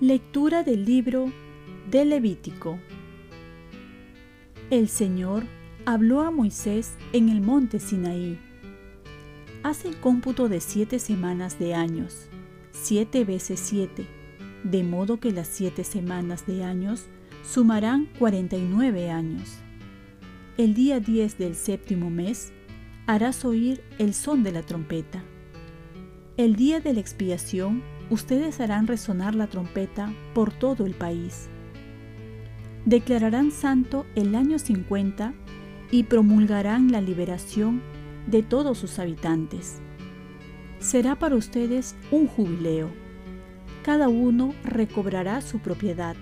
Lectura del libro de Levítico. El Señor habló a Moisés en el monte Sinaí. Haz el cómputo de siete semanas de años, siete veces siete, de modo que las siete semanas de años sumarán cuarenta y nueve años. El día diez del séptimo mes harás oír el son de la trompeta. El día de la expiación ustedes harán resonar la trompeta por todo el país. Declararán santo el año 50 y promulgarán la liberación de todos sus habitantes. Será para ustedes un jubileo. Cada uno recobrará su propiedad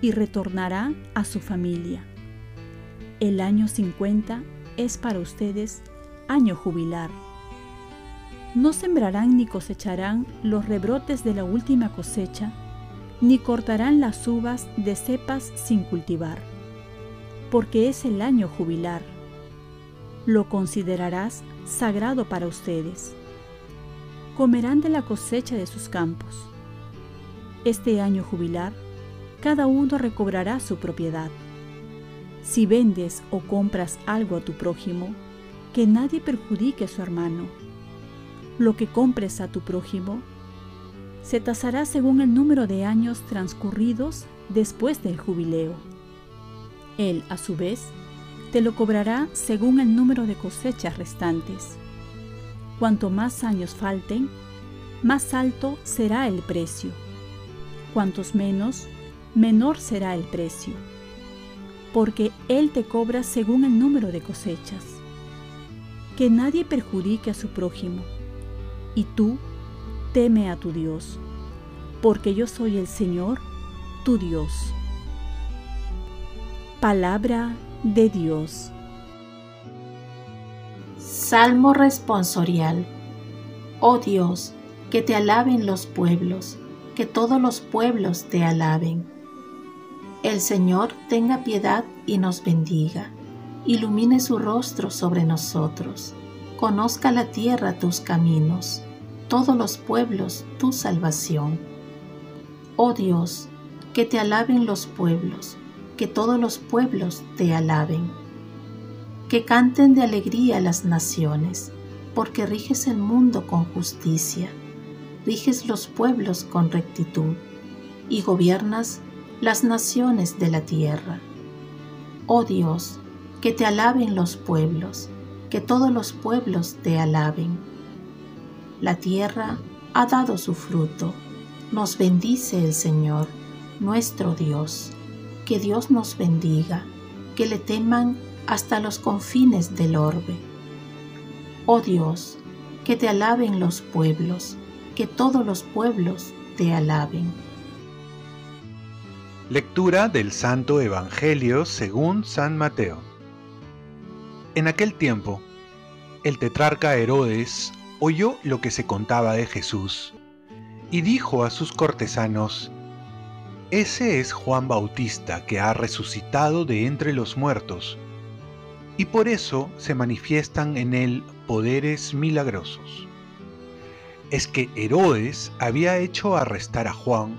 y retornará a su familia. El año 50 es para ustedes año jubilar no sembrarán ni cosecharán los rebrotes de la última cosecha, ni cortarán las uvas de cepas sin cultivar, porque es el año jubilar. Lo considerarás sagrado para ustedes. Comerán de la cosecha de sus campos. Este año jubilar, cada uno recobrará su propiedad. Si vendes o compras algo a tu prójimo, que nadie perjudique su hermano lo que compres a tu prójimo, se tasará según el número de años transcurridos después del jubileo. Él, a su vez, te lo cobrará según el número de cosechas restantes. Cuanto más años falten, más alto será el precio. Cuantos menos, menor será el precio. Porque Él te cobra según el número de cosechas. Que nadie perjudique a su prójimo y tú teme a tu Dios, porque yo soy el Señor, tu Dios. Palabra de Dios. Salmo responsorial. Oh Dios, que te alaben los pueblos, que todos los pueblos te alaben. El Señor tenga piedad y nos bendiga, ilumine su rostro sobre nosotros conozca la tierra tus caminos, todos los pueblos tu salvación. Oh Dios, que te alaben los pueblos, que todos los pueblos te alaben. Que canten de alegría las naciones, porque riges el mundo con justicia, riges los pueblos con rectitud, y gobiernas las naciones de la tierra. Oh Dios, que te alaben los pueblos, que todos los pueblos te alaben. La tierra ha dado su fruto, nos bendice el Señor, nuestro Dios. Que Dios nos bendiga, que le teman hasta los confines del orbe. Oh Dios, que te alaben los pueblos, que todos los pueblos te alaben. Lectura del Santo Evangelio según San Mateo. En aquel tiempo, el tetrarca Herodes oyó lo que se contaba de Jesús y dijo a sus cortesanos, Ese es Juan Bautista que ha resucitado de entre los muertos, y por eso se manifiestan en él poderes milagrosos. Es que Herodes había hecho arrestar a Juan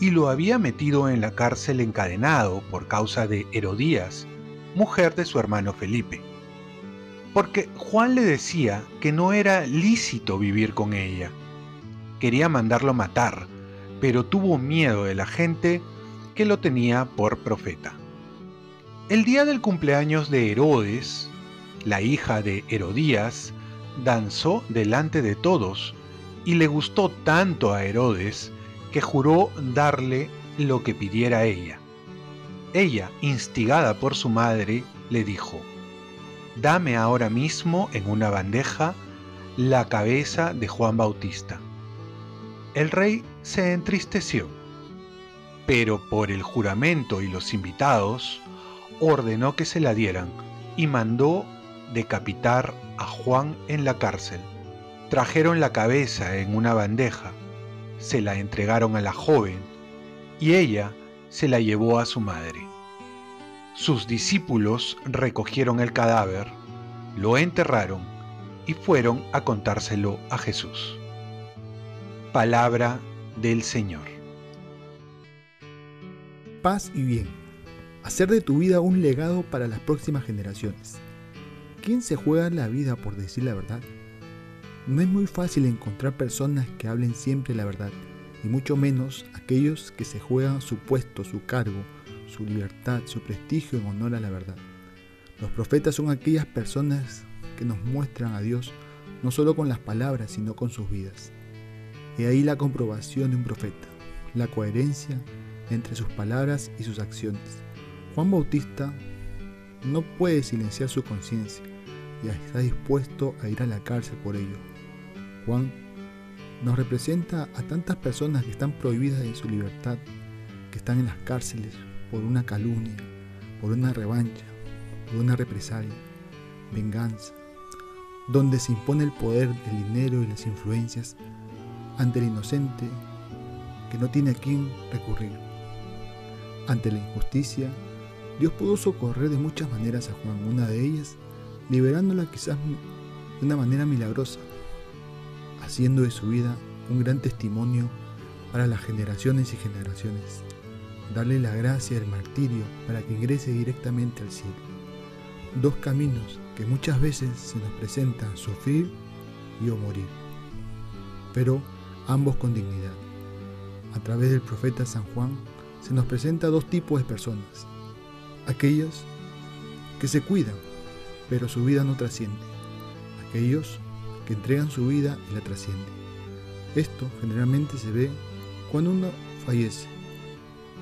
y lo había metido en la cárcel encadenado por causa de Herodías, mujer de su hermano Felipe porque Juan le decía que no era lícito vivir con ella. Quería mandarlo matar, pero tuvo miedo de la gente que lo tenía por profeta. El día del cumpleaños de Herodes, la hija de Herodías, danzó delante de todos y le gustó tanto a Herodes que juró darle lo que pidiera ella. Ella, instigada por su madre, le dijo, dame ahora mismo en una bandeja la cabeza de Juan Bautista. El rey se entristeció, pero por el juramento y los invitados, ordenó que se la dieran y mandó decapitar a Juan en la cárcel. Trajeron la cabeza en una bandeja, se la entregaron a la joven y ella se la llevó a su madre. Sus discípulos recogieron el cadáver, lo enterraron y fueron a contárselo a Jesús. Palabra del Señor. Paz y bien. Hacer de tu vida un legado para las próximas generaciones. ¿Quién se juega la vida por decir la verdad? No es muy fácil encontrar personas que hablen siempre la verdad, y mucho menos aquellos que se juegan su puesto, su cargo, su libertad, su prestigio en honor a la verdad. Los profetas son aquellas personas que nos muestran a Dios no solo con las palabras, sino con sus vidas. Y ahí la comprobación de un profeta, la coherencia entre sus palabras y sus acciones. Juan Bautista no puede silenciar su conciencia y está dispuesto a ir a la cárcel por ello. Juan nos representa a tantas personas que están prohibidas de su libertad, que están en las cárceles por una calumnia, por una revancha, por una represalia, venganza, donde se impone el poder, el dinero y las influencias ante el inocente que no tiene a quién recurrir. Ante la injusticia, Dios pudo socorrer de muchas maneras a Juan, una de ellas liberándola quizás de una manera milagrosa, haciendo de su vida un gran testimonio para las generaciones y generaciones, darle la gracia del martirio para que ingrese directamente al cielo. Dos caminos que muchas veces se nos presentan sufrir y o morir, pero ambos con dignidad. A través del profeta San Juan se nos presenta dos tipos de personas, aquellos que se cuidan, pero su vida no trasciende, aquellos que entregan su vida y la trascienden. Esto generalmente se ve cuando uno fallece.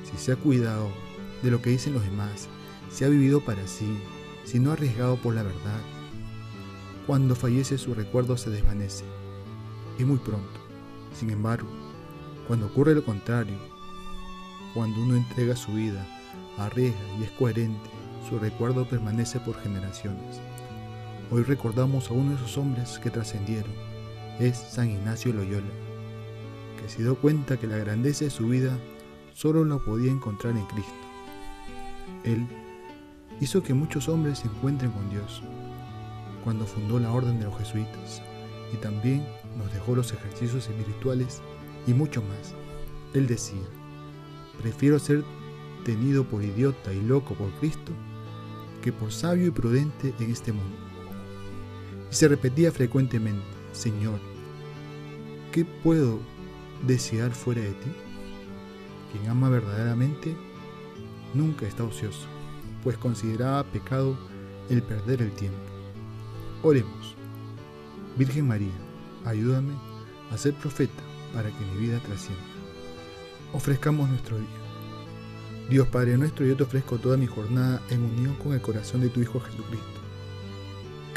Si se ha cuidado de lo que dicen los demás, si ha vivido para sí, si no ha arriesgado por la verdad, cuando fallece su recuerdo se desvanece. Y muy pronto. Sin embargo, cuando ocurre lo contrario, cuando uno entrega su vida, arriesga y es coherente, su recuerdo permanece por generaciones. Hoy recordamos a uno de esos hombres que trascendieron, es San Ignacio Loyola, que se dio cuenta que la grandeza de su vida solo la podía encontrar en Cristo. Él hizo que muchos hombres se encuentren con Dios cuando fundó la Orden de los Jesuitas y también nos dejó los ejercicios espirituales y mucho más. Él decía, prefiero ser tenido por idiota y loco por Cristo que por sabio y prudente en este mundo. Y se repetía frecuentemente, Señor, ¿qué puedo desear fuera de ti? Quien ama verdaderamente nunca está ocioso, pues consideraba pecado el perder el tiempo. Oremos. Virgen María, ayúdame a ser profeta para que mi vida trascienda. Ofrezcamos nuestro día. Dios Padre nuestro, yo te ofrezco toda mi jornada en unión con el corazón de tu Hijo Jesucristo,